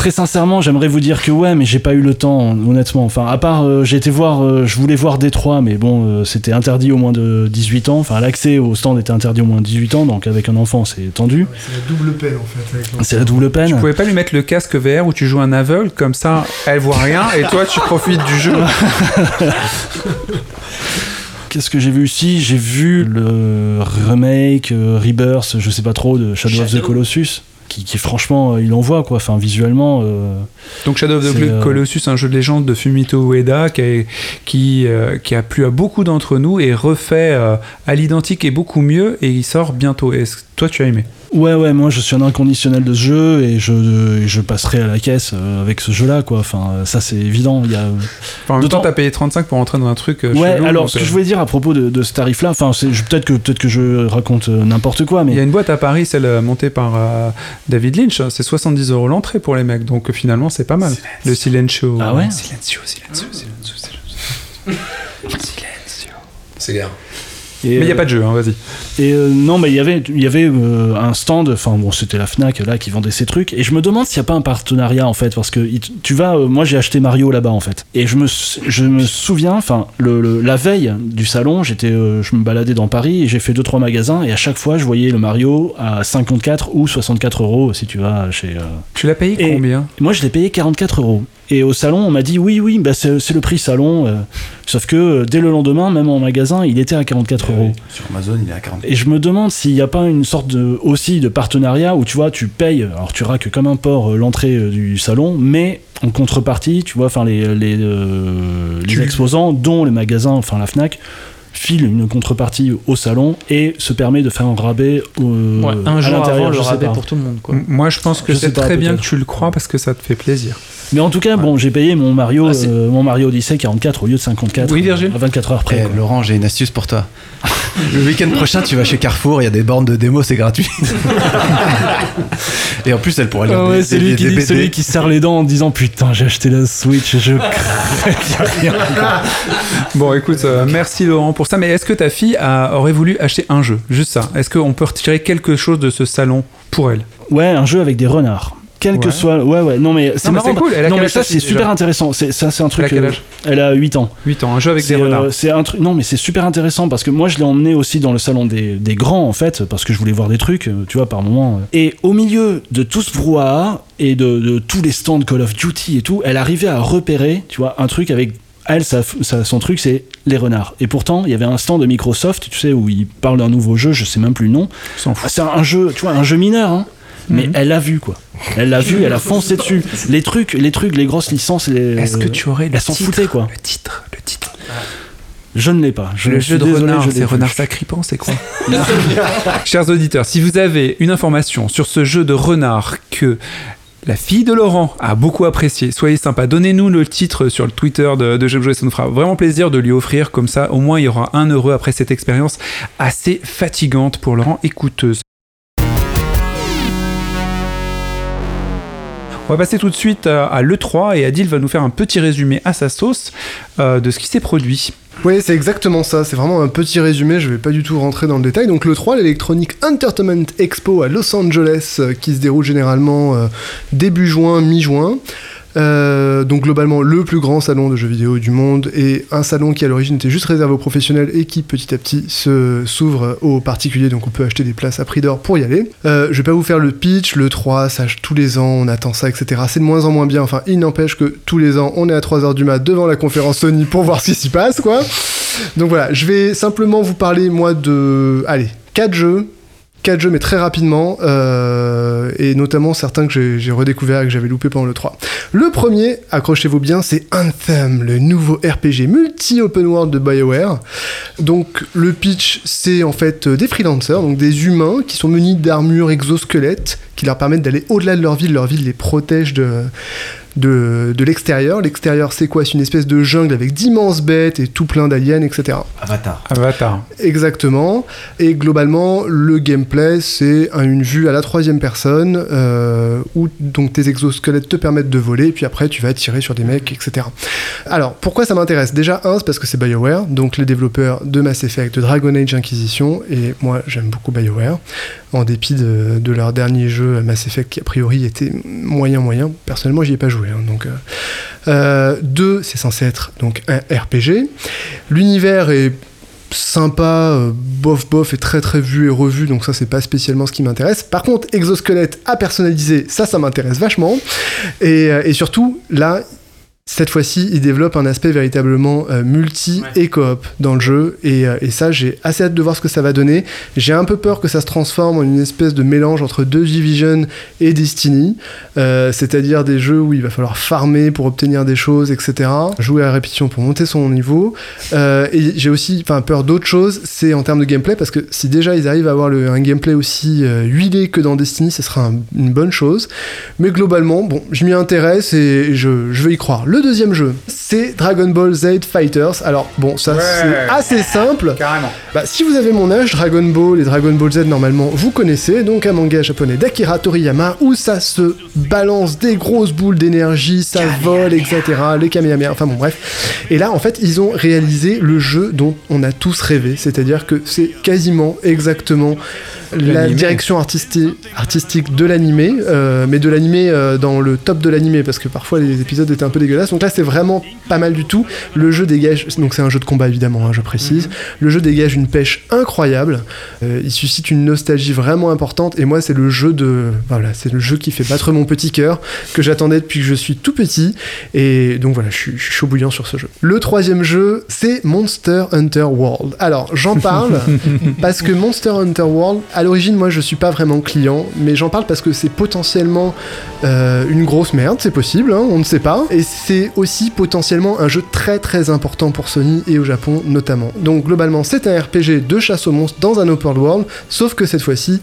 Très sincèrement, j'aimerais vous dire que ouais, mais j'ai pas eu le temps, honnêtement. Enfin, à part, euh, j'ai été voir, euh, je voulais voir Détroit, mais bon, euh, c'était interdit au moins de 18 ans. Enfin, l'accès au stand était interdit au moins de 18 ans, donc avec un enfant, c'est tendu. C'est la double peine en fait. C'est la double peine. Tu pouvais pas lui mettre le casque VR où tu joues un aveugle, comme ça elle voit rien et toi tu profites du jeu. Qu'est-ce que j'ai vu? Ici J'ai vu le remake, euh, Rebirth, je sais pas trop, de Shadow, of the Colossus. Qui, qui, franchement, euh, il envoie quoi. Enfin, visuellement. euh, Donc Shadow of the euh, Colossus, un jeu de légende de Fumito Ueda qui a, qui, euh, qui a plu à beaucoup d'entre nous et refait à l'identique et beaucoup mieux et il sort bientôt. Est-ce toi tu as aimé Ouais, ouais, moi je suis un inconditionnel de ce jeu et je, et je passerai à la caisse euh, avec ce jeu-là, quoi. Enfin, ça c'est évident. Il y a... Enfin, en même temps, D'autant- t'as payé 35 pour entrer dans un truc. euh, Ouais, chelou, alors ce que euh, je voulais dire à propos de, de ce tarif-là, enfin, peut-être que peut-être que je raconte euh, n'importe quoi, Il y a mais une boîte à Paris, celle euh, montée par euh, David Lynch, c'est 70 euros l'entrée pour les mecs, donc euh, finalement c'est pas mal. Le Silencio. Ah ouais Silencio, Silencio, Silencio, Silencio. Silencio. C'est clair. Et, Mais il n'y a euh, pas de jeu, hein, vas-y. Et euh, non, mais il y avait, il y avait euh, un stand, enfin bon, c'était la Fnac là qui vendait ces trucs, et je me demande s'il n'y a pas un partenariat en fait, parce que tu vas, euh, moi j'ai acheté Mario là-bas en fait, et je me, je me souviens, enfin le, le- la veille du salon, j'étais, je me baladais dans Paris et j'ai fait deux trois magasins, et à chaque fois je voyais le Mario à 54 ou 64 euros si tu vas chez. Tu l'as payé Et- combien? moi, je l'ai payé 44 euros. Et au salon, on m'a dit oui, oui, bah c'est le prix salon. euh, sauf que euh, dès le lendemain, même en magasin, il était à 44 euros. Sur Amazon, il est à 40. Et je me demande s'il n'y a pas une sorte de, aussi de partenariat où tu vois, tu payes, alors tu raques comme un porc euh, l'entrée du salon, mais en contrepartie, tu vois, enfin les, les, euh, les Tu- exposants, dont les magasins, enfin la Fnac, filent une contrepartie au salon et se permet de faire un rabais euh, Ouais, un à jour l'intérieur, avant le rabais pas. pour tout le monde, quoi. Moi je pense que c'est très bien que tu le crois parce que ça te fait plaisir. Mais en tout cas, bon, j'ai payé mon Mario, Ah, euh, mon Mario Odyssey 44 au lieu de 54. Oui, Virgile À 24 heures Eh, près. quoi. Laurent, j'ai une astuce pour toi. Le week-end prochain, tu vas chez Carrefour, il y a des bornes de démo, c'est gratuit. Et en plus, elle pourra lire Ah ouais, des, c'est des- lui qui des dit, BD. celui qui se serre les dents en disant putain j'ai acheté la Switch, je rien. Bon écoute, euh, merci Laurent pour ça, mais est-ce que ta fille a- aurait voulu acheter un jeu? Juste ça. Est-ce qu'on peut retirer quelque chose de ce salon pour elle? Ouais, un jeu avec des renards. Quel que soit, ouais, ouais, non mais c'est marrant. cool, elle a non mais ça c'est super déjà intéressant. C'est ça c'est un truc. Elle a euh, Elle a 8 ans. 8 ans, un jeu avec des C'est, euh, renards. c'est un truc. Non, mais c'est super intéressant parce que moi, je l'ai emmené aussi dans le salon des, des grands, en fait, parce que je voulais voir des trucs, euh, tu vois, par moment. Et au milieu de tout ce brouhaha et de, de tous les stands Call of Duty et tout, elle arrivait à repérer, tu vois, un truc avec. Elle, sa- son truc, c'est les renards. Et pourtant, il y avait un stand de Microsoft, tu sais, où ils parlent d'un nouveau jeu, je sais même plus le nom. Ah, C'est un jeu, tu vois, un jeu mineur, hein. Mais elle l'a vu quoi. Elle l'a vu, elle a foncé dessus. Les trucs, les trucs, les grosses licences, les. Est-ce que tu aurais le elles s'en foutaient quoi. Le titre, le titre? Je ne l'ai pas. Je le jeu de désolé, renard, je c'est renard sacripant, c'est quoi? Chers auditeurs, si vous avez une information sur ce jeu de renard que la fille de Laurent a beaucoup apprécié, soyez sympa, donnez-nous le titre sur le Twitter de, de jouer, ça nous fera vraiment plaisir de lui offrir, comme ça au moins il y aura un heureux après cette expérience assez fatigante pour Laurent et coûteuse. On va passer tout de suite à, à l'E3 et Adil va nous faire un petit résumé à sa sauce euh, de ce qui s'est produit. Oui, c'est exactement ça. C'est vraiment un petit résumé. Je vais pas du tout rentrer dans le détail. Donc, le 3, l'Electronic Entertainment Expo à Los Angeles, euh, qui se déroule généralement euh, début juin, mi-juin. Euh, donc globalement le plus grand salon de jeux vidéo du monde et un salon qui à l'origine était juste réservé aux professionnels et qui petit à petit se s'ouvre aux particuliers donc on peut acheter des places à prix d'or pour y aller. Euh, je vais pas vous faire le pitch, le 3, ça tous les ans on attend ça etc. C'est de moins en moins bien, enfin il n'empêche que tous les ans on est à 3h du mat devant la conférence Sony pour voir ce qui s'y passe quoi. Donc voilà, je vais simplement vous parler moi de... Allez, 4 jeux 4 jeux mais très rapidement euh, et notamment certains que j'ai- redécouvert et que j'avais loupé pendant le 3. Le premier, accrochez-vous bien, c'est Anthem, le nouveau RPG multi-open world de BioWare. Donc le pitch, c'est en fait euh, des freelancers, donc des humains qui sont munis d'armures exosquelettes qui leur permettent d'aller au-delà de leur ville. Leur ville les protège de, de, de l'extérieur. L'extérieur, c'est quoi? C'est une espèce de jungle avec d'immenses bêtes et tout plein d'aliens, etc. Avatar. Avatar. Exactement. Et globalement, le gameplay, c'est un- une vue à la troisième personne euh, où donc tes exosquelettes te permettent de voler, et puis après tu vas tirer sur des mecs, etc. Alors, pourquoi ça m'intéresse? Déjà, un, c'est parce que c'est BioWare, donc les développeurs de Mass Effect, de Dragon Age Inquisition, et moi j'aime beaucoup BioWare, en dépit de, de leur dernier jeu Mass Effect qui a priori était moyen moyen. Personnellement, j'y ai pas joué, hein, donc. euh, euh, deux, c'est censé être donc un RPG. L'univers est sympa, euh, bof bof et très très vu et revu, donc ça c'est pas spécialement ce qui m'intéresse. Par contre, exosquelette à personnaliser, ça ça m'intéresse vachement. Et, et surtout, là, cette fois-ci, il développe un aspect véritablement euh, multi et coop dans le jeu, et, euh, et ça j'ai assez hâte de voir ce que ça va donner. J'ai un peu peur que ça se transforme en une espèce de mélange entre The Division et Destiny, euh, c'est-à-dire des jeux où il va falloir farmer pour obtenir des choses, etc. Jouer à répétition pour monter son niveau. Et j'ai aussi peur d'autre chose, c'est en termes de gameplay, parce que si déjà ils arrivent à avoir le- un gameplay aussi huilé que dans Destiny, ce sera un- une bonne chose. Mais globalement, bon, je m'y intéresse et je, je vais y croire. Le deuxième jeu, c'est Dragon Ball Z Fighters. Alors, bon, ça c'est assez simple. Carrément. Bah, si vous avez mon âge, Dragon Ball et Dragon Ball Z, normalement, vous connaissez, donc un manga japonais d'Akira Toriyama où ça se balance des grosses boules d'énergie, ça vole, etc. Les Kamehameha, enfin bon, bref. Et là, en fait, ils ont réalisé le jeu dont on a tous rêvé, c'est-à-dire que c'est quasiment exactement la direction artistique, artistique de l'animé, euh, mais de l'animé euh, dans le top de l'animé, parce que parfois les épisodes étaient un peu dégueulasses. Donc là, c'est vraiment pas mal du tout. Le jeu dégage, donc c'est un jeu de combat évidemment, hein, je précise. Le jeu dégage une pêche incroyable. Euh, il suscite une nostalgie vraiment importante. Et moi, c'est le jeu de, voilà, c'est le jeu qui fait battre mon petit cœur que j'attendais depuis que je suis tout petit. Et donc voilà, je suis, je suis chaud bouillant sur ce jeu. Le troisième jeu, c'est Monster Hunter World. Alors, j'en parle parce que Monster Hunter World, à l'origine, moi, je suis pas vraiment client, mais j'en parle parce que c'est potentiellement euh, une grosse merde, c'est possible, hein, on ne sait pas. Et c'est aussi potentiellement un jeu très très important pour Sony et au Japon notamment. Donc globalement, c'est un RPG de chasse aux monstres dans un open world, sauf que cette fois-ci,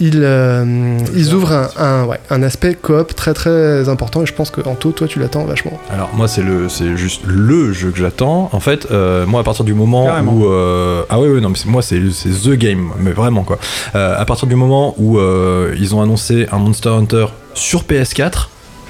ils, euh, ils ouvrent un, un, ouais, un aspect coop très très important et je pense que Anto, toi tu l'attends vachement. Alors moi c'est le c'est juste le jeu que j'attends. En fait, euh, moi à partir du moment Carrément. où euh, ah oui oui non mais c'est- moi c'est c'est the game mais vraiment quoi. Euh, à partir du moment où euh, ils ont annoncé un Monster Hunter sur PS4.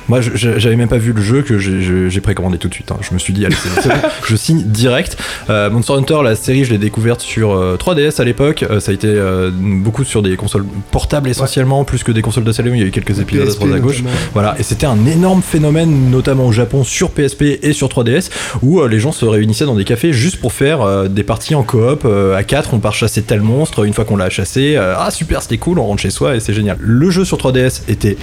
Moi, j'avais même pas vu le jeu que j'ai- précommandé tout de suite. hein. Je me suis dit, allez, c'est bon, je signe direct. Euh, Monster Hunter, la série, je l'ai découverte sur euh, 3DS à l'époque. Euh, ça a été euh, beaucoup sur des consoles portables essentiellement, plus que des consoles de salon. Il y a eu quelques épisodes à PSP droite à gauche. notamment. Voilà, et c'était un énorme phénomène, notamment au Japon, sur PSP et sur 3DS, où euh, les gens se réunissaient dans des cafés juste pour faire euh, des parties en coop. euh, à 4, on part chasser tel monstre, une fois qu'on l'a chassé, euh, ah super, c'était cool, on rentre chez soi et c'est génial. Le jeu sur 3DS était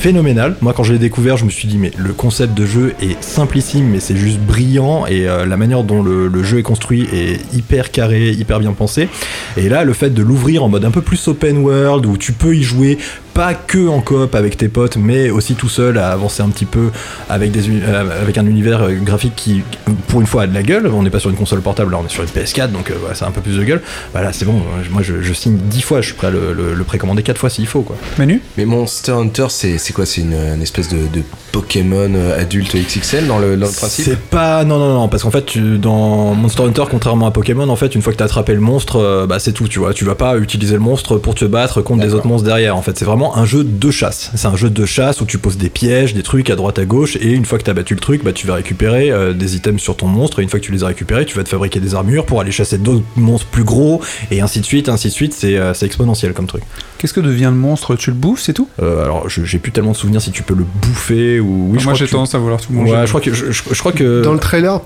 phénoménal. Moi, quand je l'ai découvert, je me suis dit, mais le concept de jeu est simplissime, mais c'est juste brillant, et euh, la manière dont le jeu est construit est hyper carré, hyper bien pensé. Et là, le fait de l'ouvrir en mode un peu plus open world, où tu peux y jouer pas que en coop avec tes potes, mais aussi tout seul à avancer un petit peu avec, des, euh, avec un univers euh, graphique qui, pour une fois, a de la gueule. On n'est pas sur une console portable, là on est sur une PS4, donc euh, voilà, a un peu plus de gueule. Voilà, c'est bon, moi je, je signe 10 fois, je suis prêt à le, le- le précommander 4 fois s'il faut, quoi. Manu? Mais Monster Hunter, c'est c'est quoi? C'est une, une espèce de, de Pokémon adulte XXL dans le, dans le principe? C'est pas. Non, non, non, parce qu'en fait, tu- dans Monster Hunter, contrairement à Pokémon, en fait, une fois que t'as attrapé le monstre, euh, bah c'est tout, tu vois. Tu vas pas utiliser le monstre pour te battre contre des autres monstres derrière. En fait, c'est vraiment un jeu de chasse. C'est un jeu de chasse où tu poses des pièges, des trucs à droite à gauche, et une fois que t'as battu le truc, bah tu vas récupérer euh, des items sur ton monstre, et une fois que tu les as récupérés, tu vas te fabriquer des armures pour aller chasser d'autres monstres plus gros, et ainsi de suite, ainsi de suite. C'est euh, c'est exponentiel comme truc. Qu'est-ce que devient le monstre? Tu le bouffes, c'est tout? Euh, alors, je- j'ai plus tellement de souvenirs si tu peux le bouffer ou. Oui, je Moi j'ai tu- tendance à vouloir tout manger. Ouais, je crois que je, je- je crois que Dans le trailer,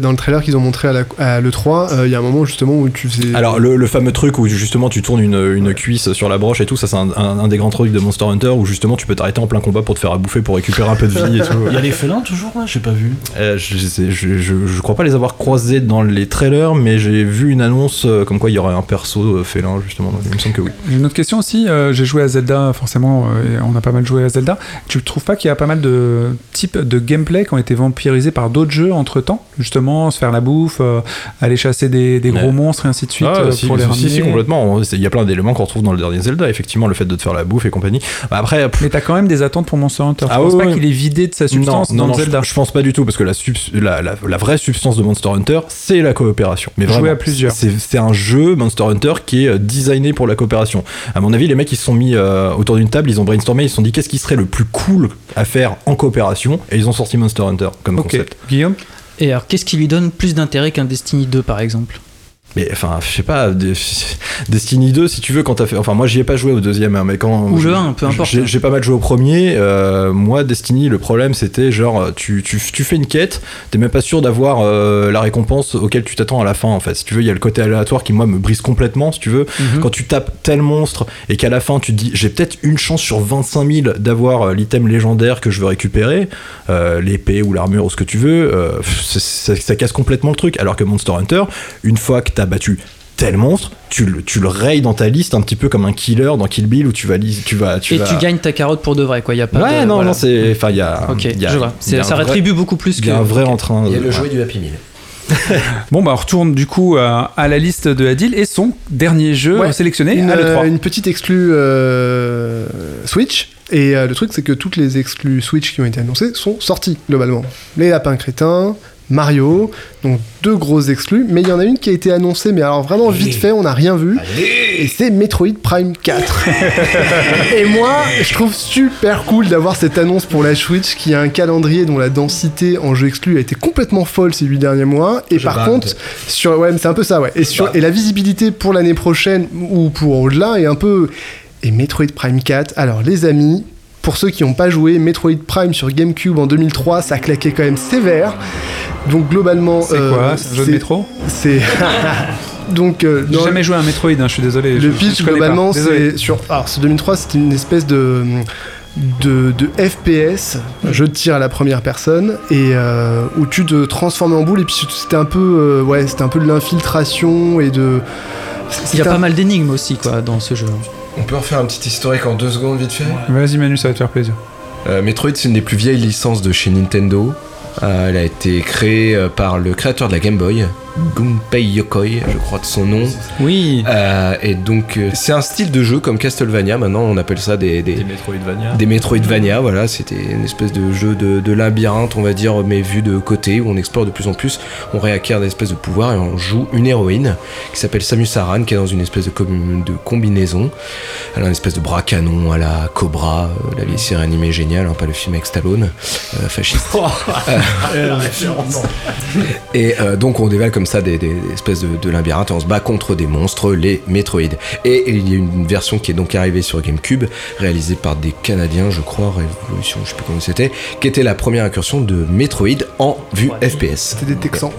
dans le trailer qu'ils ont montré à, la- à l'E3, euh, il y a un moment justement où tu faisais. Alors le, le fameux truc où justement tu tournes une, une cuisse sur la broche et tout, ça c'est un, un- un des grands trucs de Monster Hunter où justement tu peux t'arrêter en plein combat pour te faire à bouffer pour récupérer un peu de vie et tout. Il y a les félins toujours là? J'ai pas vu. Euh, je, sais- je, je- je crois pas les avoir croisés dans les trailers, mais j'ai vu une annonce euh, comme quoi il y aurait un perso euh, félin justement. Il me semble que oui. J'ai une autre question aussi. Euh, j'ai joué à Zelda, forcément, euh, on a pas mal joué à Zelda. Tu trouves pas qu'il y a pas mal de types de gameplay qui ont été vampirisés par d'autres jeux entre temps Justement, se faire la bouffe, euh, aller chasser des, des gros Ouais. monstres et ainsi de suite Ah, si, pour les si, complètement. Il y a plein d'éléments qu'on retrouve dans le dernier Zelda, effectivement, le fait de te faire la bouffe et compagnie. Bah, après, pff, Mais t'as quand même des attentes pour Monster Hunter. Je Ah pense ouais, pas ouais. qu'il est vidé de sa substance non, dans non, Zelda? Je, je pense pas du tout parce que la, la, la- la vraie substance de Monster Hunter, c'est la coopération. Mais Jouer vraiment, à plusieurs. C'est un jeu Monster Hunter qui est designé pour la coopération. À mon avis, les mecs ils se sont mis euh, autour d'une table, ils ont brainstormé, ils se sont dit qu'est-ce qui serait le plus cool à faire en coopération? Et ils ont sorti Monster Hunter comme concept. Guillaume? Et alors, qu'est-ce qui lui donne plus d'intérêt qu'un Destiny 2 par exemple? Mais enfin, je sais pas, des- Destiny 2, si tu veux, quand t'as fait. Enfin, moi, j'y ai pas joué au deuxième, hein, mais quand. Ou le j'ai- 1, peu importe. J'ai pas mal joué au premier. euh, moi, Destiny, le problème, c'était genre, tu, tu, tu fais une quête, t'es même pas sûr d'avoir euh, la récompense auquel tu t'attends à la fin, en fait. Si tu veux, il y a le côté aléatoire qui, moi, me brise complètement, si tu veux. Mhm. Quand tu tapes tel monstre et qu'à la fin, tu te dis, j'ai peut-être une chance sur 25 000 d'avoir euh, l'item légendaire que je veux récupérer, euh, l'épée ou l'armure ou ce que tu veux, ça- ça casse complètement le truc. Alors que Monster Hunter, une fois que t'as battu tel monstre, tu le, tu le rayes dans ta liste un petit peu comme un killer dans Kill Bill où tu vas tu vas tu Et vas tu gagnes ta carotte pour de vrai, quoi. Il y a pas ouais de- non voilà. non c'est enfin il y a Ok, il y a- je vois. C'est- Ça un vrai- rétribue beaucoup plus il que. y a un vrai ok. entrain Il y a le ouais. jouet du Happy Meal. Bon, bah on retourne du coup à, à la liste de Adil et son dernier jeu Ouais. sélectionné une, à euh, l'E3. une petite exclue euh, Switch. Et euh, le truc, c'est que toutes les exclus Switch qui ont été annoncées sont sorties globalement. Les lapins crétins, Mario, donc deux grosses exclus. Mais il y en a une qui a été annoncée, mais alors vraiment vite fait, on n'a rien vu. Et c'est Metroid Prime 4. et moi, je trouve super cool d'avoir cette annonce pour la Switch qui a un calendrier dont la densité en jeu exclu a été complètement folle ces huit derniers mois. Et Je par contre, sur, ouais, c'est un peu ça, ouais. Et, sur, et la visibilité pour l'année prochaine ou pour au-delà est un peu. Et Metroid Prime 4, alors les amis, pour ceux qui n'ont pas joué, Metroid Prime sur GameCube en 2003, ça claquait quand même sévère. Donc globalement. C'est euh, quoi C'est un jeu de métro C'est. Donc. euh, J'ai jamais joué à un Metroid, hein, je suis désolé. je- le je- pitch je globalement c'est sur alors ce 2003 c'était une espèce de de, de FPS jeu de tir à la première personne et euh, où tu te transformais en boule et puis c'était un peu euh, ouais c'était un peu de l'infiltration et de Il y a pas mal d'énigmes aussi, quoi, dans ce jeu. On peut refaire un petit historique en deux secondes vite fait Vas-y Manu, ça va te faire plaisir. Euh, Metroid, c'est une des plus vieilles licences de chez Nintendo. Euh, elle a été créée euh, par le créateur de la Game Boy, Gunpei Yokoi, je crois de son nom. Oui. Euh, et donc, euh, c'est un style de jeu comme Castlevania. Maintenant, on appelle ça des, des, Des Metroidvania. des Metroidvania. Voilà, c'était une espèce de jeu de, de labyrinthe, on va dire, mais vu de côté, où on explore de plus en plus. On réacquiert des espèces de pouvoirs et on joue une héroïne qui s'appelle Samus Aran, qui est dans une espèce de, com- de combinaison. Elle a une espèce de bras canon à la Cobra, euh, la vieille série animée géniale, hein, pas le film avec Stallone, euh, fasciste. Et euh, donc on dévale comme ça des, espèces de, de labyrinthes et on se bat contre des monstres, les Metroid. Et il y a une version qui est donc arrivée sur GameCube, réalisée par des Canadiens, je crois, Révolution, je sais plus comment c'était, qui était la première incursion de Metroid en vue FPS. c'était des Texans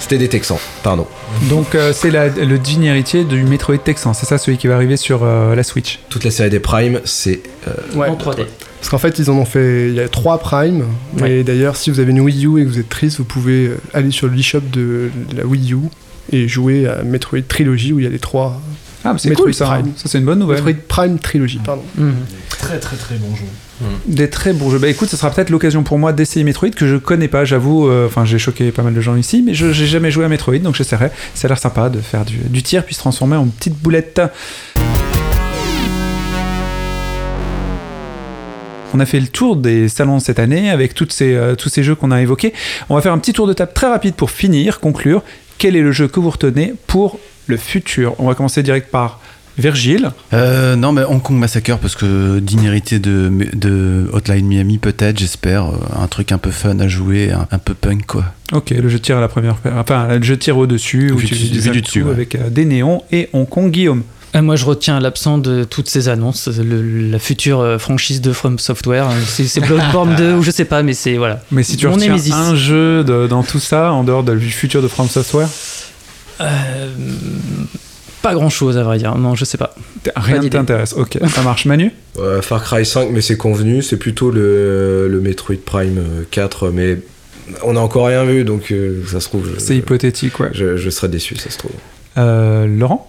C'était des Texans, pardon. Donc euh, c'est le digne héritier du Metroid Texan, c'est ça celui qui va arriver sur euh, la Switch. Toute la série des Prime, c'est. euh, Ouais. En 3D. Parce qu'en fait, ils en ont fait. Il y a trois Prime. Et d'ailleurs, si vous avez une Wii U et que vous êtes triste, vous pouvez euh, aller sur l'eShop de la Wii U et jouer à Metroid Trilogy où il y a les trois. Ah, mais c'est Metroid cool ça, Prime. ça c'est une bonne nouvelle. Metroid Prime Trilogy, pardon. Mhm. Très très très bon jeu. Des très bons jeux. Bah écoute, ce sera peut-être l'occasion pour moi d'essayer Metroid que je connais pas, j'avoue. euh, Enfin, j'ai choqué pas mal de gens ici, mais je j'ai jamais joué à Metroid, donc j'essaierai. Ça a l'air sympa de faire du, du tir puis se transformer en petite boulette. On a fait le tour des salons cette année avec toutes ces, euh, tous ces jeux qu'on a évoqués. On va faire un petit tour de table très rapide pour finir, conclure. Quel est le jeu que vous retenez pour le futur? On va commencer direct par Virgile. Euh, non, mais Hong Kong Massacre, parce que d'inhérité de, de Hotline Miami, peut-être, j'espère. euh, Un truc un peu fun à jouer, un, un peu punk, quoi. Ok, le jeu tire à la première, enfin le jeu tire au-dessus, où tu un du dessus, ouais. avec euh, des néons et Hong Kong Guillaume. Euh, moi, je retiens l'absent de toutes ces annonces, le- la future franchise de From Software. C'est c'est Bloodborne 2 ou je sais pas, mais c'est voilà. Mais si tu Mon retiens Nemesis. un jeu de- dans tout ça, en dehors du futur de From Software, Euh, pas grand chose à vrai dire. Non, je sais pas. rien ne t'intéresse. Ok, ça marche. Manu? Euh, Far Cry 5, mais c'est convenu. C'est plutôt le, le Metroid Prime euh, 4, mais on n'a encore rien vu, donc euh, ça se trouve. C'est hypothétique, ouais. Je, je serais déçu, ça se trouve. Euh, Laurent?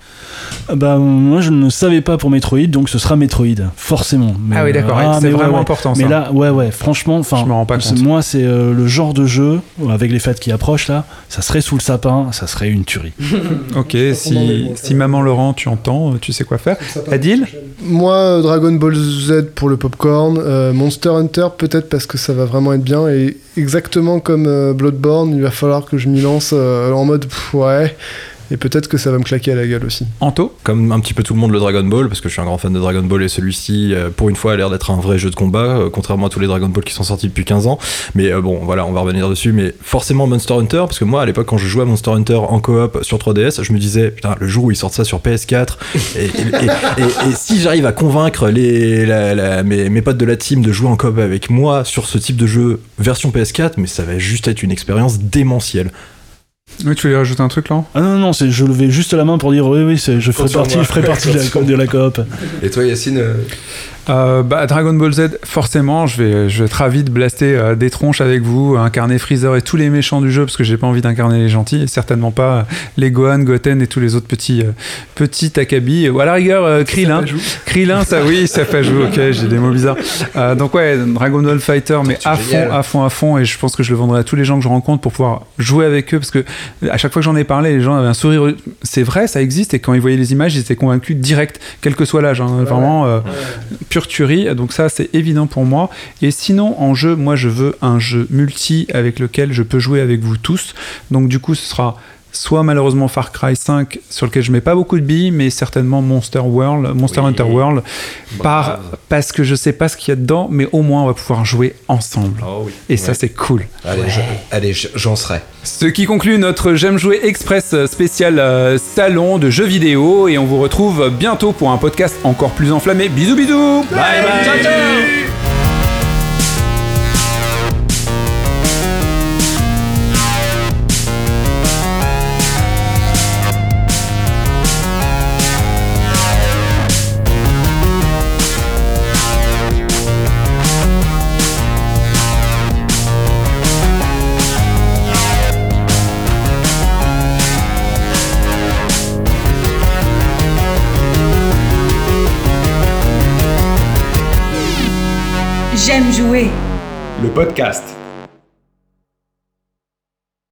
Bah moi je ne savais pas pour Metroid, donc ce sera Metroid, forcément. Mais, Ah oui, d'accord, euh, c'est mais vraiment ouais, important ça. Mais là, ouais, ouais, franchement, enfin, Je me rends pas c'est- compte. moi c'est euh, le genre de jeu avec les fêtes qui approchent là, ça serait sous le sapin, ça serait une tuerie. Ok, si, si maman Laurent, tu entends, tu sais quoi faire. Adil Moi, euh, Dragon Ball Z pour le popcorn, euh, Monster Hunter peut-être parce que ça va vraiment être bien et exactement comme euh, Bloodborne, il va falloir que je m'y lance euh, en mode pff, ouais et peut-être que ça va me claquer à la gueule aussi. Anto Comme un petit peu tout le monde le Dragon Ball, parce que je suis un grand fan de Dragon Ball et celui-ci, euh, pour une fois, a l'air d'être un vrai jeu de combat, euh, contrairement à tous les Dragon Ball qui sont sortis depuis 15 ans. Mais euh, bon, voilà, on va revenir dessus. Mais forcément Monster Hunter, parce que moi, à l'époque, quand je jouais à Monster Hunter en coop sur 3DS, je me disais, putain, le jour où ils sortent ça sur PS4, et, et- et- et- et si j'arrive à convaincre les, la- la- mes, mes potes de la team de jouer en coop avec moi sur ce type de jeu version PS4, mais ça va juste être une expérience démentielle. Oui, tu voulais rajouter un truc, Laurent Ah non non, c'est je levais juste la main pour dire oui oui, c'est- je ferai partie, je ferai partie de la, de la coop. Et toi, Yacine euh, bah, Dragon Ball Z, forcément, je vais, je vais être ravi de blaster euh, des tronches avec vous, incarner Freezer et tous les méchants du jeu, parce que j'ai pas envie d'incarner les gentils, et certainement pas euh, les Gohan, Goten et tous les autres petits, euh, petits Takabi, ou à la rigueur, euh, Krillin. Krillin, ça oui, ça fait jouer, ok, j'ai des mots bizarres. Euh, donc ouais, Dragon Ball Fighter, mais à fond, à fond, à fond, et je pense que je le vendrai à tous les gens que je rencontre pour pouvoir jouer avec eux, parce que à chaque fois que j'en ai parlé, les gens avaient un sourire. C'est vrai, ça existe, et quand ils voyaient les images, ils étaient convaincus direct, quel que soit l'âge, hein, vraiment euh, pure Donc ça, c'est évident pour moi. Et sinon, en jeu, moi, je veux un jeu multi avec lequel je peux jouer avec vous tous. Donc du coup, ce sera soit malheureusement Far Cry 5 sur lequel je mets pas beaucoup de billes mais certainement Monster World Monster Oui. Hunter World par, parce que je sais pas ce qu'il y a dedans mais au moins on va pouvoir jouer ensemble. Et ça c'est cool. Allez, je- allez, je- j'en serai. ce qui conclut notre J'aime jouer express spécial euh, salon de jeux vidéo et on vous retrouve bientôt pour un podcast encore plus enflammé. Bisous bisous. Bye bye. Jouer. podcast.